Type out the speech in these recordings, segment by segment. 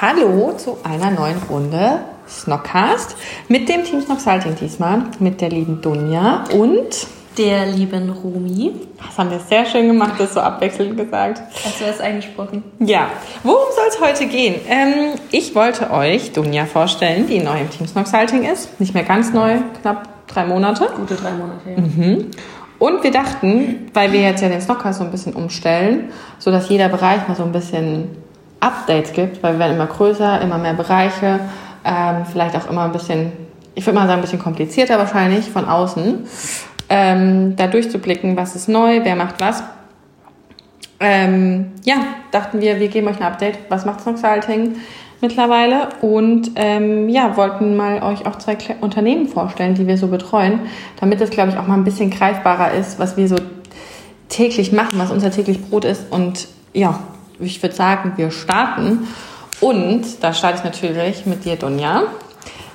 Hallo zu einer neuen Runde Snockcast mit dem Team Snocksalting diesmal, mit der lieben Dunja und der lieben Rumi. Das haben wir sehr schön gemacht, das so abwechselnd gesagt. Hast du das eingesprochen? Ja. Worum soll es heute gehen? Ähm, ich wollte euch Dunja vorstellen, die neu im Team Snocksalting ist. Nicht mehr ganz neu, knapp drei Monate. Gute drei Monate, ja. Mhm. Und wir dachten, weil wir jetzt ja den Snockcast so ein bisschen umstellen, sodass jeder Bereich mal so ein bisschen Updates gibt, weil wir werden immer größer, immer mehr Bereiche, ähm, vielleicht auch immer ein bisschen, ich würde mal sagen, ein bisschen komplizierter wahrscheinlich von außen, ähm, da durchzublicken, was ist neu, wer macht was. Ähm, ja, dachten wir, wir geben euch ein Update, was macht Snoxalting mittlerweile und ähm, ja, wollten mal euch auch zwei Unternehmen vorstellen, die wir so betreuen, damit es, glaube ich, auch mal ein bisschen greifbarer ist, was wir so täglich machen, was unser täglich Brot ist und ja, ich würde sagen, wir starten. Und da starte ich natürlich mit dir, Dunja.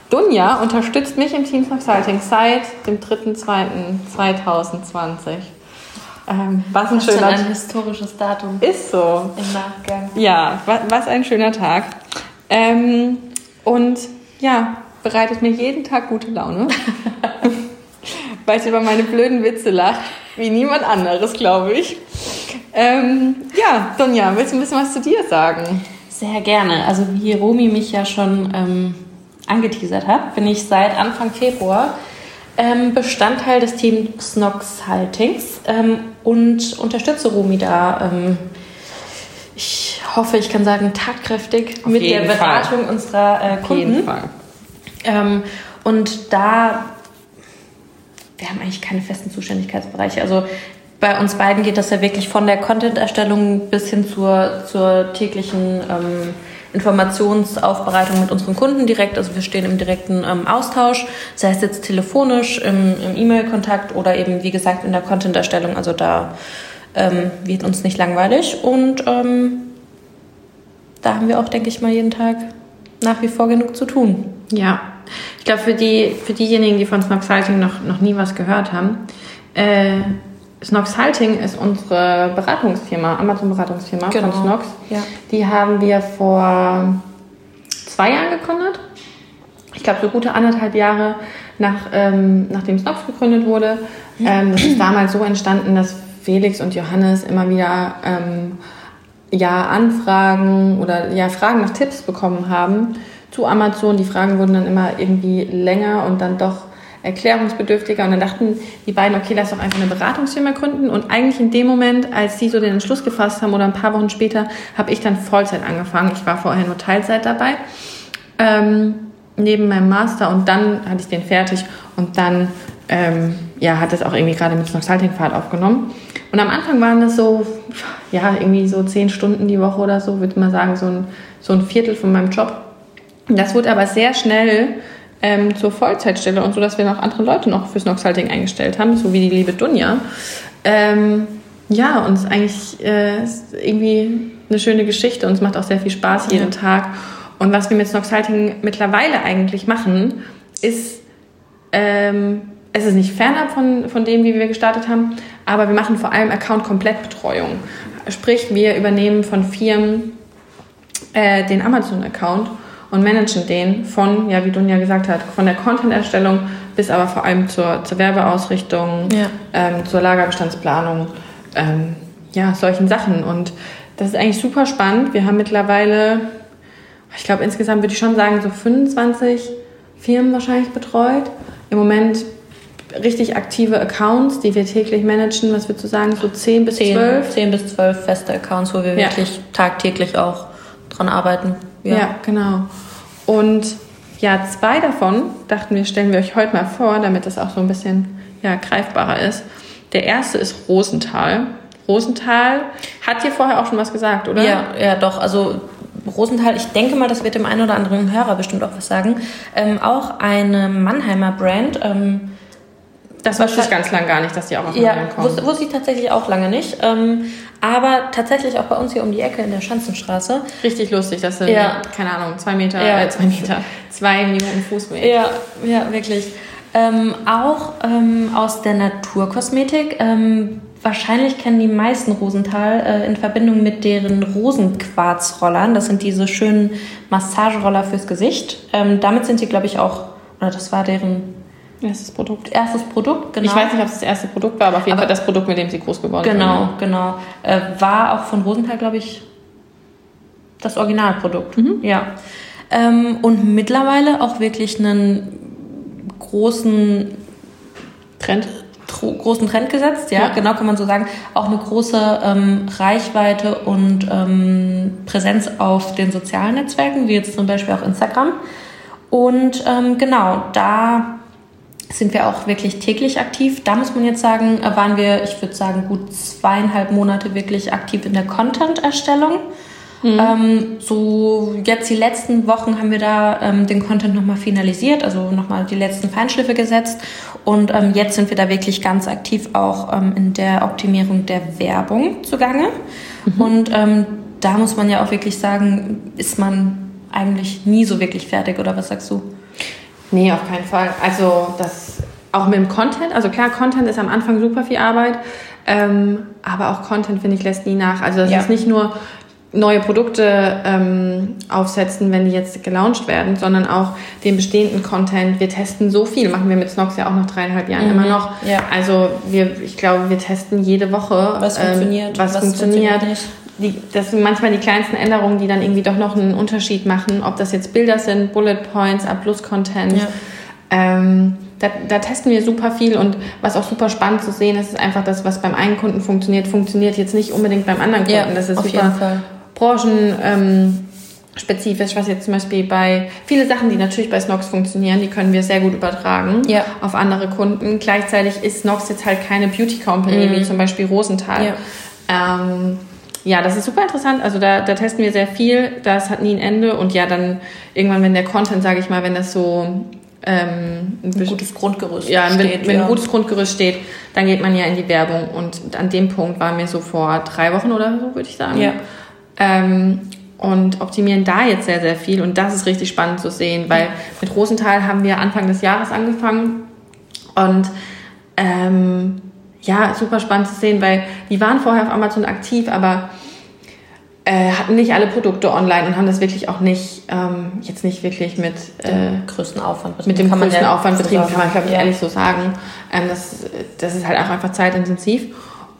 Dunja unterstützt mich im Team Consulting seit dem 3.2.2020. Ähm, was ein das schöner ist ein historisches Datum. Ist so. Im Nachgang. Ja, was, was ein schöner Tag. Ähm, und ja, bereitet mir jeden Tag gute Laune. weil ich über meine blöden Witze lache, wie niemand anderes, glaube ich. Ähm, ja, Sonja, willst du ein bisschen was zu dir sagen? Sehr gerne. Also wie Romi mich ja schon ähm, angeteasert hat, bin ich seit Anfang Februar ähm, Bestandteil des Teams Snox Haltings ähm, und unterstütze Romi da. Ähm, ich hoffe, ich kann sagen, tatkräftig Auf mit der Beratung Fall. unserer äh, Kunden. Auf jeden Fall. Ähm, und da wir haben eigentlich keine festen Zuständigkeitsbereiche. Also bei uns beiden geht das ja wirklich von der Content-Erstellung bis hin zur, zur täglichen ähm, Informationsaufbereitung mit unseren Kunden direkt. Also wir stehen im direkten ähm, Austausch, sei es jetzt telefonisch, im, im E-Mail-Kontakt oder eben, wie gesagt, in der Content-Erstellung. Also da ähm, wird uns nicht langweilig und ähm, da haben wir auch, denke ich mal, jeden Tag nach wie vor genug zu tun. Ja, ich glaube, für, die, für diejenigen, die von Snoxhalting noch, noch nie was gehört haben, äh, Snoxhalting ist unsere Beratungsfirma, Amazon-Beratungsfirma genau. von Snox. Ja. Die haben wir vor zwei Jahren gegründet. Ich glaube, so gute anderthalb Jahre nach, ähm, nachdem Snox gegründet wurde. Ähm, das ist damals so entstanden, dass Felix und Johannes immer wieder ähm, ja, Anfragen oder ja, Fragen nach Tipps bekommen haben zu Amazon. Die Fragen wurden dann immer irgendwie länger und dann doch erklärungsbedürftiger. Und dann dachten die beiden, okay, lass doch einfach eine Beratungsfirma gründen. Und eigentlich in dem Moment, als sie so den Entschluss gefasst haben oder ein paar Wochen später, habe ich dann Vollzeit angefangen. Ich war vorher nur Teilzeit dabei, ähm, neben meinem Master. Und dann hatte ich den fertig und dann ähm, ja, hat das auch irgendwie gerade mit Consulting-Fahrt aufgenommen. Und am Anfang waren das so, ja, irgendwie so zehn Stunden die Woche oder so, würde man sagen, so ein, so ein Viertel von meinem Job. Das wurde aber sehr schnell ähm, zur Vollzeitstelle und so, dass wir noch andere Leute noch fürs Noxhalting eingestellt haben, so wie die liebe Dunja. Ähm, ja, und es ist eigentlich äh, ist irgendwie eine schöne Geschichte und es macht auch sehr viel Spaß jeden ja. Tag. Und was wir mit Snoxhalting mittlerweile eigentlich machen, ist, ähm, es ist nicht fernab von, von dem, wie wir gestartet haben, aber wir machen vor allem Account-Komplettbetreuung. Sprich, wir übernehmen von Firmen äh, den Amazon-Account und managen den von, ja, wie Dunja gesagt hat, von der Content-Erstellung bis aber vor allem zur, zur Werbeausrichtung, ja. ähm, zur Lagerbestandsplanung, ähm, ja, solchen Sachen. Und das ist eigentlich super spannend. Wir haben mittlerweile, ich glaube, insgesamt würde ich schon sagen, so 25 Firmen wahrscheinlich betreut. Im Moment richtig aktive Accounts, die wir täglich managen. Was würdest du sagen, so 10 bis 10, 12? 10 bis 12 feste Accounts, wo wir ja. wirklich tagtäglich auch dran arbeiten. Ja, ja genau. Und ja, zwei davon dachten wir, stellen wir euch heute mal vor, damit das auch so ein bisschen ja, greifbarer ist. Der erste ist Rosenthal. Rosenthal hat dir vorher auch schon was gesagt, oder? Ja, ja, doch. Also Rosenthal, ich denke mal, das wird dem einen oder anderen Hörer bestimmt auch was sagen. Ähm, auch eine Mannheimer Brand. Ähm, das wusste ich ganz lange gar nicht, dass die auch aus ja, kommen. Wusste, wusste ich tatsächlich auch lange nicht. Ähm, aber tatsächlich auch bei uns hier um die Ecke in der Schanzenstraße. Richtig lustig, das sind, ja. keine Ahnung, zwei Meter, ja. äh, zwei Meter, zwei Minuten Fußweg. Ja, ja, wirklich. Ähm, auch ähm, aus der Naturkosmetik. Ähm, wahrscheinlich kennen die meisten Rosenthal äh, in Verbindung mit deren Rosenquarzrollern. Das sind diese schönen Massageroller fürs Gesicht. Ähm, damit sind sie, glaube ich, auch, oder das war deren Erstes Produkt. Erstes Produkt, genau. Ich weiß nicht, ob es das erste Produkt war, aber auf jeden aber Fall das Produkt, mit dem sie groß geworden Genau, sind. genau. Äh, war auch von Rosenthal, glaube ich, das Originalprodukt. Mhm. Ja. Ähm, und mittlerweile auch wirklich einen großen Trend großen Trend gesetzt, ja, ja, genau kann man so sagen. Auch eine große ähm, Reichweite und ähm, Präsenz auf den sozialen Netzwerken, wie jetzt zum Beispiel auch Instagram. Und ähm, genau, da sind wir auch wirklich täglich aktiv. Da muss man jetzt sagen, waren wir, ich würde sagen, gut zweieinhalb Monate wirklich aktiv in der Content-Erstellung. Mhm. Ähm, so jetzt die letzten Wochen haben wir da ähm, den Content nochmal finalisiert, also nochmal die letzten Feinschliffe gesetzt. Und ähm, jetzt sind wir da wirklich ganz aktiv auch ähm, in der Optimierung der Werbung zugange. Mhm. Und ähm, da muss man ja auch wirklich sagen, ist man eigentlich nie so wirklich fertig, oder was sagst du? Nee, auf keinen Fall. Also das auch mit dem Content, also klar, Content ist am Anfang super viel Arbeit, ähm, aber auch Content, finde ich, lässt nie nach. Also das ja. ist nicht nur neue Produkte ähm, aufsetzen, wenn die jetzt gelauncht werden, sondern auch den bestehenden Content. Wir testen so viel, machen wir mit Snox ja auch nach dreieinhalb Jahren mhm. immer noch. Ja. Also wir, ich glaube, wir testen jede Woche, was ähm, funktioniert, was, was funktioniert. funktioniert die, das sind manchmal die kleinsten Änderungen, die dann irgendwie doch noch einen Unterschied machen, ob das jetzt Bilder sind, Bullet Points, A-Plus-Content. Ja. Ähm, da, da, testen wir super viel und was auch super spannend zu sehen ist, ist einfach das, was beim einen Kunden funktioniert, funktioniert jetzt nicht unbedingt beim anderen Kunden. Ja, das ist super branchen ähm, spezifisch, was jetzt zum Beispiel bei viele Sachen, die natürlich bei Snox funktionieren, die können wir sehr gut übertragen ja. auf andere Kunden. Gleichzeitig ist Snox jetzt halt keine Beauty Company mhm. wie zum Beispiel Rosenthal. Ja. Ähm, ja, das ist super interessant. Also da, da testen wir sehr viel. Das hat nie ein Ende. Und ja, dann irgendwann, wenn der Content, sage ich mal, wenn das so ähm, ein, ein gutes Grundgerüst ja, steht. Wenn, wenn ja. ein gutes Grundgerüst steht, dann geht man ja in die Werbung. Und an dem Punkt waren wir so vor drei Wochen oder so, würde ich sagen. Ja. Ähm, und optimieren da jetzt sehr, sehr viel. Und das ist richtig spannend zu sehen, weil mit Rosenthal haben wir Anfang des Jahres angefangen. Und ähm, ja, super spannend zu sehen, weil die waren vorher auf Amazon aktiv, aber äh, hatten nicht alle Produkte online und haben das wirklich auch nicht, ähm, jetzt nicht wirklich mit äh, größten Aufwand betrieben. Mit dem größten ja Aufwand betrieben, kann man, glaube ich, ja. ehrlich so sagen. Ähm, das, das ist halt auch einfach zeitintensiv.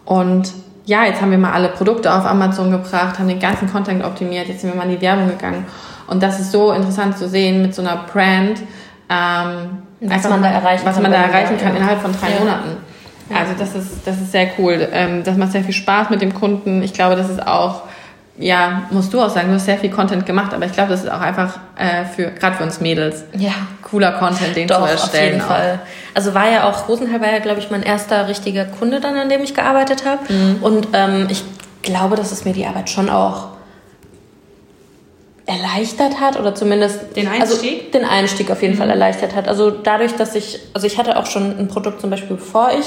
Und ja, jetzt haben wir mal alle Produkte auf Amazon gebracht, haben den ganzen Content optimiert, jetzt sind wir mal in die Werbung gegangen. Und das ist so interessant zu sehen mit so einer Brand, ähm, was man da erreichen was kann, man da erreichen kann innerhalb von drei ja. Monaten. Also das ist, das ist sehr cool. Ähm, das macht sehr viel Spaß mit dem Kunden. Ich glaube, das ist auch, ja, musst du auch sagen, du hast sehr viel Content gemacht, aber ich glaube, das ist auch einfach äh, für, gerade für uns Mädels, ja. cooler Content, den Doch, zu erstellen. Auf jeden Fall. Also war ja auch, Rosenthal war ja, glaube ich, mein erster richtiger Kunde dann, an dem ich gearbeitet habe. Mhm. Und ähm, ich glaube, dass es mir die Arbeit schon auch erleichtert hat oder zumindest den also Einstieg, also den Einstieg auf jeden mhm. Fall erleichtert hat. Also dadurch, dass ich, also ich hatte auch schon ein Produkt zum Beispiel, bevor ich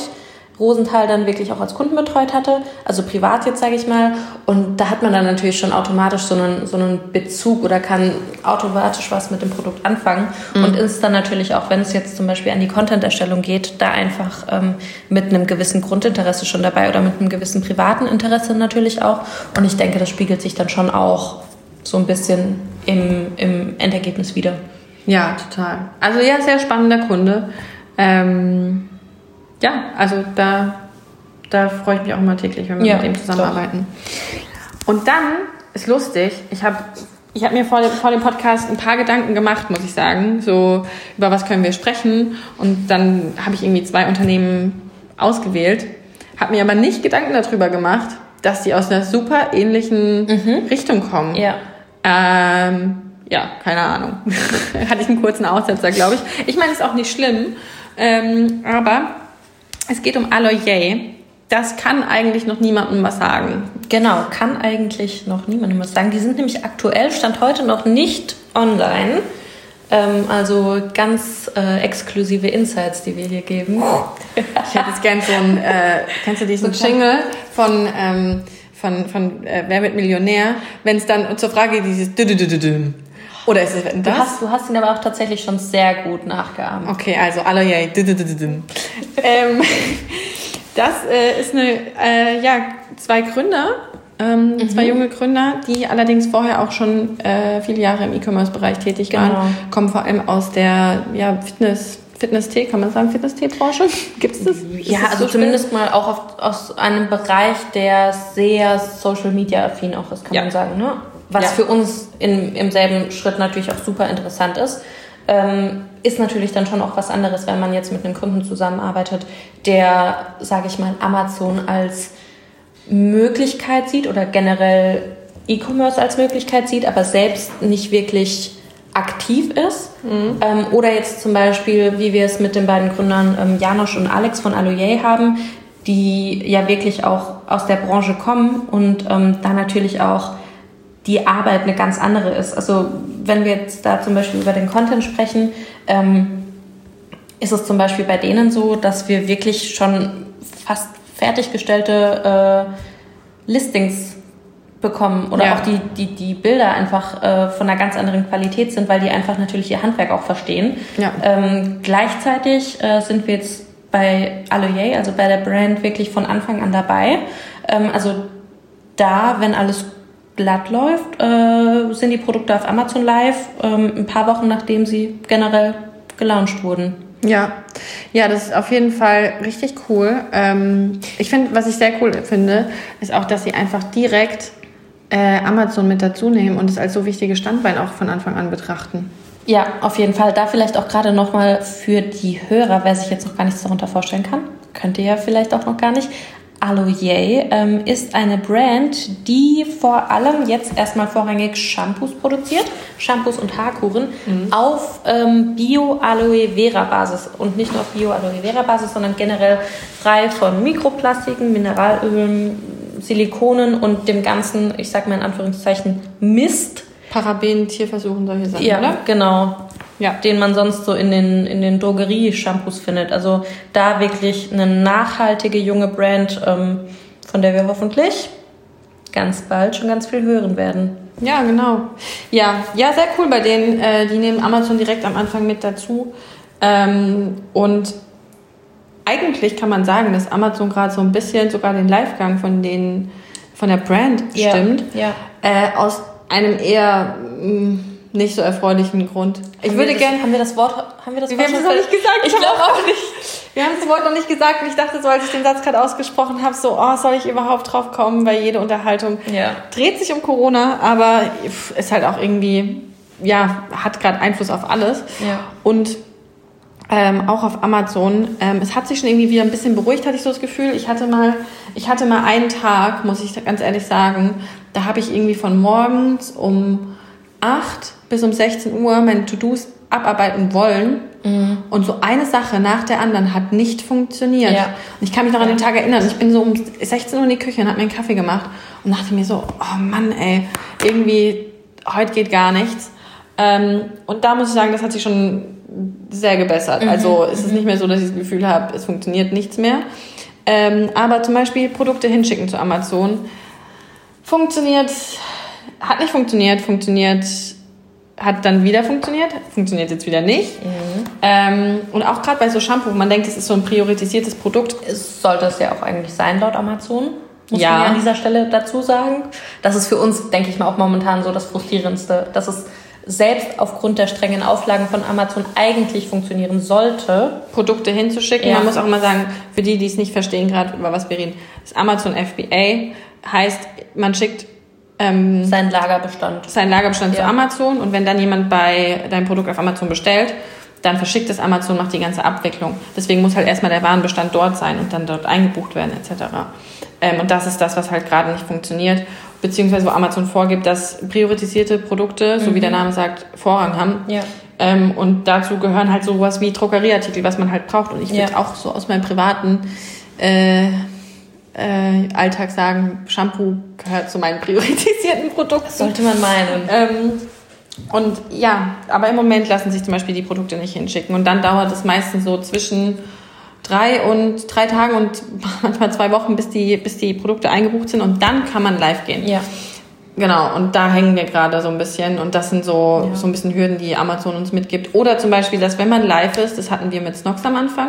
Rosenthal dann wirklich auch als Kunden betreut hatte, also privat jetzt sage ich mal. Und da hat man dann natürlich schon automatisch so einen, so einen Bezug oder kann automatisch was mit dem Produkt anfangen mhm. und ist dann natürlich auch, wenn es jetzt zum Beispiel an die Content-Erstellung geht, da einfach ähm, mit einem gewissen Grundinteresse schon dabei oder mit einem gewissen privaten Interesse natürlich auch. Und ich denke, das spiegelt sich dann schon auch so ein bisschen im, im Endergebnis wieder. Ja, total. Also ja, sehr spannender Kunde. Ähm ja, also da, da freue ich mich auch immer täglich, wenn wir ja, mit ihm zusammenarbeiten. Doch. Und dann ist lustig, ich habe ich hab mir vor dem, vor dem Podcast ein paar Gedanken gemacht, muss ich sagen, so über was können wir sprechen. Und dann habe ich irgendwie zwei Unternehmen ausgewählt, habe mir aber nicht Gedanken darüber gemacht, dass die aus einer super ähnlichen mhm. Richtung kommen. Ja. Ähm, ja, keine Ahnung. Hatte ich einen kurzen Aussetzer, glaube ich. Ich meine, ist auch nicht schlimm. Ähm, aber es geht um Aloye. Das kann eigentlich noch niemandem was sagen. Genau, kann eigentlich noch niemandem was sagen. Die sind nämlich aktuell, stand heute noch nicht online. Ähm, also ganz äh, exklusive Insights, die wir hier geben. Ich hätte jetzt gern so ein, äh, kennst du diesen Jingle von, ähm, von, von äh, Wer wird Millionär? Wenn es dann zur Frage dieses Dü-dü-dü-dü-düm. Oder ist es das? Du hast, du hast ihn aber auch tatsächlich schon sehr gut nachgeahmt. Okay, also Aloyay. ähm, das äh, ist eine, äh, ja, zwei Gründer, ähm, mhm. zwei junge Gründer, die allerdings vorher auch schon äh, viele Jahre im E-Commerce-Bereich tätig waren, genau. kommen vor allem aus der ja, Fitness- Fitness-Tee, kann man sagen, Fitness-Tee-Branche? Gibt es das? Ja, das also so zumindest mal auch auf, aus einem Bereich, der sehr Social-Media-affin auch ist, kann ja. man sagen. Ne? Was ja. für uns in, im selben Schritt natürlich auch super interessant ist. Ähm, ist natürlich dann schon auch was anderes, wenn man jetzt mit einem Kunden zusammenarbeitet, der, sage ich mal, Amazon als Möglichkeit sieht oder generell E-Commerce als Möglichkeit sieht, aber selbst nicht wirklich aktiv ist. Mhm. Ähm, oder jetzt zum Beispiel, wie wir es mit den beiden Gründern ähm, Janosch und Alex von Aloye haben, die ja wirklich auch aus der Branche kommen und ähm, da natürlich auch die Arbeit eine ganz andere ist. Also wenn wir jetzt da zum Beispiel über den Content sprechen, ähm, ist es zum Beispiel bei denen so, dass wir wirklich schon fast fertiggestellte äh, Listings bekommen oder ja. auch die, die, die Bilder einfach äh, von einer ganz anderen Qualität sind, weil die einfach natürlich ihr Handwerk auch verstehen. Ja. Ähm, gleichzeitig äh, sind wir jetzt bei Aloye, also bei der Brand, wirklich von Anfang an dabei. Ähm, also da, wenn alles glatt läuft, äh, sind die Produkte auf Amazon Live, ähm, ein paar Wochen nachdem sie generell gelauncht wurden. Ja, ja, das ist auf jeden Fall richtig cool. Ähm, ich finde, was ich sehr cool finde, ist auch, dass sie einfach direkt äh, Amazon mit dazu nehmen und es als so wichtiges Standbein auch von Anfang an betrachten. Ja, auf jeden Fall. Da vielleicht auch gerade nochmal für die Hörer, wer sich jetzt noch gar nichts darunter vorstellen kann, könnt ihr ja vielleicht auch noch gar nicht. Aloye ähm, ist eine Brand, die vor allem jetzt erstmal vorrangig Shampoos produziert, Shampoos und Haarkuren mhm. auf ähm, Bio-Aloe Vera Basis und nicht nur auf Bio-Aloe Vera Basis, sondern generell frei von Mikroplastiken, Mineralölen, Silikonen und dem ganzen, ich sag mal in Anführungszeichen, Mist. Paraben, Tierversuchen, solche Sachen, ja, oder? genau. Ja. Den man sonst so in den, in den Drogerie-Shampoos findet. Also da wirklich eine nachhaltige junge Brand, ähm, von der wir hoffentlich ganz bald schon ganz viel hören werden. Ja, genau. Ja, ja, sehr cool bei denen. Äh, die nehmen Amazon direkt am Anfang mit dazu. Ähm, und eigentlich kann man sagen, dass Amazon gerade so ein bisschen sogar den Livegang von den von der Brand stimmt. Ja. ja. Äh, aus einem eher mh, mm, nicht so erfreulichen Grund. Ich haben würde gerne. Haben wir das Wort? Haben wir das Wort? Wir haben es noch nicht gesagt. Ich glaube auch nicht. Wir haben das Wort noch nicht gesagt und ich dachte so, als ich den Satz gerade ausgesprochen habe, so, oh, soll ich überhaupt drauf kommen, weil jede Unterhaltung ja. dreht sich um Corona, aber ist halt auch irgendwie, ja, hat gerade Einfluss auf alles. Ja. Und ähm, auch auf Amazon. Ähm, es hat sich schon irgendwie wieder ein bisschen beruhigt, hatte ich so das Gefühl. Ich hatte mal, ich hatte mal einen Tag, muss ich ganz ehrlich sagen, da habe ich irgendwie von morgens um 8 bis um 16 Uhr meine To-Dos abarbeiten wollen. Mhm. Und so eine Sache nach der anderen hat nicht funktioniert. Ja. Und ich kann mich noch an den Tag erinnern. Ich bin so um 16 Uhr in die Küche und habe mir einen Kaffee gemacht und dachte mir so, oh Mann, ey, irgendwie, heute geht gar nichts. Ähm, und da muss ich sagen, das hat sich schon sehr gebessert. Mhm. Also ist es nicht mehr so, dass ich das Gefühl habe, es funktioniert nichts mehr. Ähm, aber zum Beispiel Produkte hinschicken zu Amazon funktioniert, hat nicht funktioniert, funktioniert, hat dann wieder funktioniert, funktioniert jetzt wieder nicht. Mhm. Ähm, und auch gerade bei so Shampoo, man denkt, es ist so ein priorisiertes Produkt. Es sollte es ja auch eigentlich sein laut Amazon. Muss ja. man ja an dieser Stelle dazu sagen. Das ist für uns, denke ich mal, auch momentan so das Frustrierendste, dass es selbst aufgrund der strengen Auflagen von Amazon eigentlich funktionieren sollte. Produkte hinzuschicken. Ja. Man muss auch mal sagen, für die, die es nicht verstehen, gerade über was wir reden, das Amazon FBA heißt, man schickt ähm, seinen Lagerbestand. Seinen Lagerbestand ja. zu Amazon und wenn dann jemand bei deinem Produkt auf Amazon bestellt, dann verschickt es Amazon, macht die ganze Abwicklung. Deswegen muss halt erstmal der Warenbestand dort sein und dann dort eingebucht werden etc. Ähm, und das ist das, was halt gerade nicht funktioniert. beziehungsweise wo Amazon vorgibt, dass priorisierte Produkte, so wie der Name sagt, Vorrang haben. Ja. Ähm, und dazu gehören halt sowas wie Drogerieartikel, was man halt braucht. Und ich würde Ja. auch so aus meinem privaten äh, äh, Alltag sagen, Shampoo gehört zu meinen priorisierten Produkten. Sollte man meinen. Ähm, und ja, aber im Moment lassen sich zum Beispiel die Produkte nicht hinschicken. Und dann dauert es meistens so zwischen drei und drei Tagen und manchmal zwei Wochen, bis die, bis die Produkte eingebucht sind. Und dann kann man live gehen. Ja. Genau, und da hängen wir gerade so ein bisschen. Und das sind so, Ja. so ein bisschen Hürden, die Amazon uns mitgibt. Oder zum Beispiel, dass wenn man live ist, das hatten wir mit Snox am Anfang,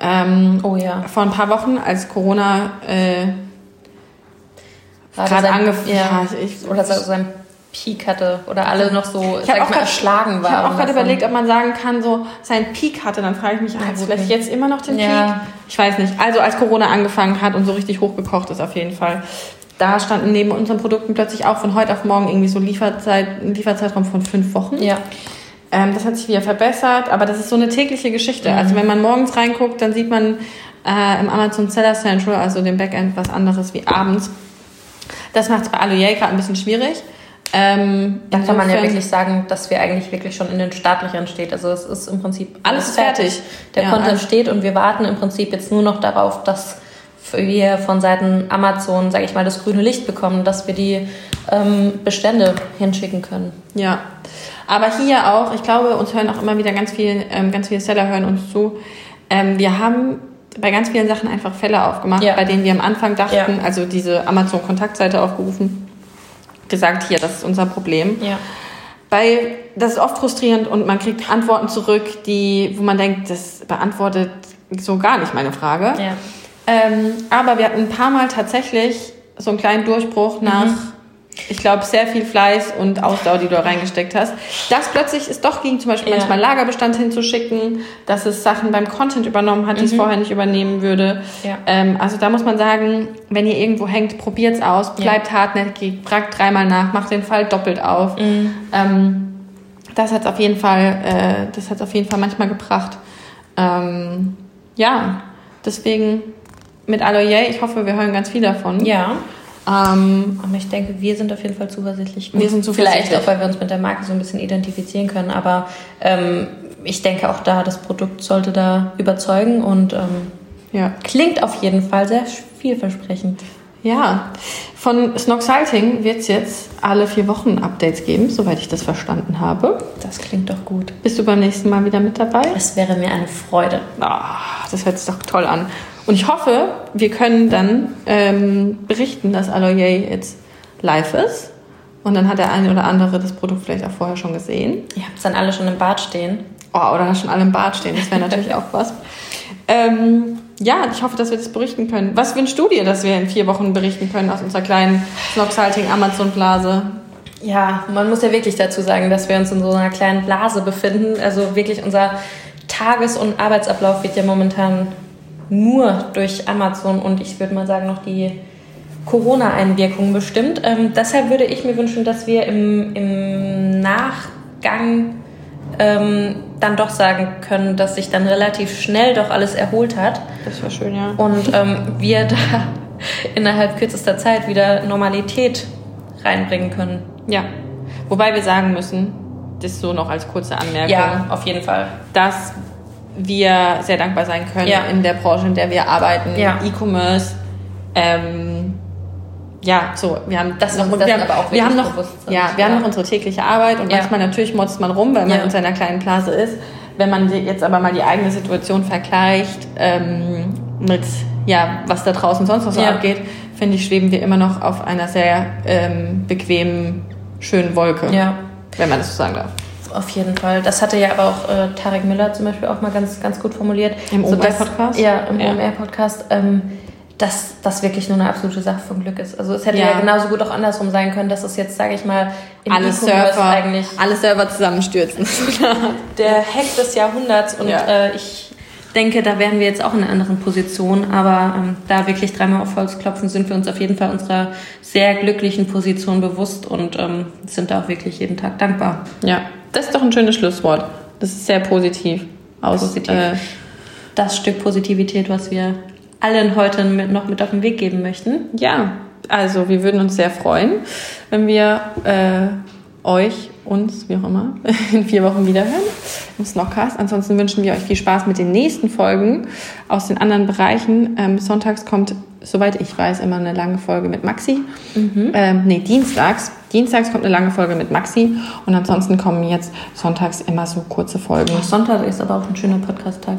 ähm, Oh ja. vor ein paar Wochen, als Corona äh, Gerade sein- angefangen Ja. ich, Oder so seinen Peak hatte. Oder alle noch so, Ich sag auch mal, grad- erschlagen Ich waren. habe auch gerade überlegt, ob man sagen kann, so seinen Peak hatte. Dann frage ich mich, hat es vielleicht jetzt immer noch den Ja. Peak? Ich weiß nicht. Also als Corona angefangen hat und so richtig hochgekocht ist auf jeden Fall. Da standen neben unseren Produkten plötzlich auch von heute auf morgen irgendwie so Lieferzeit, ein Lieferzeitraum von fünf Wochen. Ja. Ähm, das hat sich wieder verbessert, aber das ist so eine tägliche Geschichte. Also wenn man morgens reinguckt, dann sieht man äh, im Amazon Seller Central, also dem Backend, was anderes wie abends. Das macht es bei Aloyay gerade ein bisschen schwierig. Ähm, Da kann man ja wirklich sagen, dass wir eigentlich wirklich schon in den Startlöchern steht. Also es ist im Prinzip Alles ist fertig. Der Ja, Content steht und wir warten im Prinzip jetzt nur noch darauf, dass wir von Seiten Amazon, sage ich mal, das grüne Licht bekommen, dass wir die ähm, Bestände hinschicken können. Ja, aber hier auch, ich glaube, uns hören auch immer wieder ganz viele, ähm, ganz viele Seller hören uns zu. Ähm, wir haben bei ganz vielen Sachen einfach Fälle aufgemacht, Ja. bei denen wir am Anfang dachten, Ja. also diese Amazon-Kontaktseite aufgerufen, gesagt, hier, das ist unser Problem. Ja. Weil das ist oft frustrierend und man kriegt Antworten zurück, die, wo man denkt, das beantwortet so gar nicht meine Frage. Ja. Ähm, aber wir hatten ein paar Mal tatsächlich so einen kleinen Durchbruch nach, ich glaube, sehr viel Fleiß und Ausdauer, die du da reingesteckt hast. Dass plötzlich es doch ging, zum Beispiel Ja. manchmal Lagerbestand hinzuschicken, dass es Sachen beim Content übernommen hat, die es vorher nicht übernehmen würde. Ja. Ähm, also da muss man sagen, wenn ihr irgendwo hängt, probiert's aus, bleibt hartnäckig, fragt dreimal nach, macht den Fall doppelt auf. Ähm, das hat auf jeden Fall, äh, das hat auf jeden Fall manchmal gebracht. Ähm, ja, deswegen mit Aloye, ich hoffe, wir hören ganz viel davon. Ja. Ähm, Aber ich denke, wir sind auf jeden Fall zuversichtlich. Wir sind zuversichtlich. Vielleicht auch, weil wir uns mit der Marke so ein bisschen identifizieren können. Aber ähm, ich denke auch da, das Produkt sollte da überzeugen und ähm, ja. klingt auf jeden Fall sehr vielversprechend. Ja, von Snoxalting wird es jetzt alle vier Wochen Updates geben, soweit ich das verstanden habe. Das klingt doch gut. Bist du beim nächsten Mal wieder mit dabei? Es wäre mir eine Freude. Ah, das hört sich doch toll an. Und ich hoffe, wir können dann ähm, berichten, dass Aloye jetzt live ist. Und dann hat der eine oder andere das Produkt vielleicht auch vorher schon gesehen. Ihr habt es dann alle schon im Bad stehen. Oh, oder schon alle im Bad stehen. Das wäre natürlich auch was. Ähm, ja, ich hoffe, dass wir das berichten können. Was wünschst du dir, dass wir in vier Wochen berichten können aus unserer kleinen Snoxhalting Amazon-Blase? Ja, man muss ja wirklich dazu sagen, dass wir uns in so einer kleinen Blase befinden. Also wirklich unser Tages- und Arbeitsablauf wird ja momentan nur durch Amazon und ich würde mal sagen noch die Corona-Einwirkungen bestimmt. Ähm, deshalb würde ich mir wünschen, dass wir im, im Nachgang ähm, dann doch sagen können, dass sich dann relativ schnell doch alles erholt hat Das wäre schön, ja. und ähm, wir da innerhalb kürzester Zeit wieder Normalität reinbringen können. Ja. Wobei wir sagen müssen, das so noch als kurze Anmerkung, Ja, auf jeden Fall. dass wir sehr dankbar sein können Ja. in der Branche, in der wir arbeiten, Ja. E-Commerce. Ähm, ja, so, wir haben Das noch, uns wir, haben, aber auch wir haben noch, ja, wir haben Ja. noch unsere tägliche Arbeit und Ja. manchmal natürlich motzt man rum, weil man Ja. in seiner kleinen Blase ist. Wenn man jetzt aber mal die eigene Situation vergleicht ähm, mit, ja, was da draußen sonst noch so abgeht, finde ich, schweben wir immer noch auf einer sehr ähm, bequemen, schönen Wolke, Ja, wenn man das so sagen darf. auf jeden Fall. Das hatte ja aber auch äh, Tarek Müller zum Beispiel auch mal ganz, ganz gut formuliert. Im So, OMR-Podcast? Ja, im. OMR-Podcast. Ähm, dass das wirklich nur eine absolute Sache von Glück ist. Also es hätte ja, Ja. genauso gut auch andersrum sein können, dass es jetzt, sage ich mal, im alle Surfer, eigentlich alle Server zusammenstürzen. der Hack des Jahrhunderts und Ja. äh, ich denke, da wären wir jetzt auch in einer anderen Position, aber ähm, da wirklich dreimal auf Holz klopfen, sind wir uns auf jeden Fall unserer sehr glücklichen Position bewusst und ähm, sind da auch wirklich jeden Tag dankbar. Ja, das ist doch ein schönes Schlusswort. Das ist sehr positiv. Aus, Positiv. Äh, Das Stück Positivität, was wir allen heute mit, noch mit auf den Weg geben möchten. ja, also wir würden uns sehr freuen, wenn wir äh, euch, uns, wie auch immer, in vier Wochen wiederhören im Snockcast. Ansonsten wünschen wir euch viel Spaß mit den nächsten Folgen aus den anderen Bereichen. Ähm, sonntags kommt, soweit ich weiß, immer eine lange Folge mit Maxi. Mhm. Ähm, nee, dienstags. Dienstags kommt eine lange Folge mit Maxi und ansonsten kommen jetzt sonntags immer so kurze Folgen. Sonntag ist aber auch ein schöner Podcast-Tag.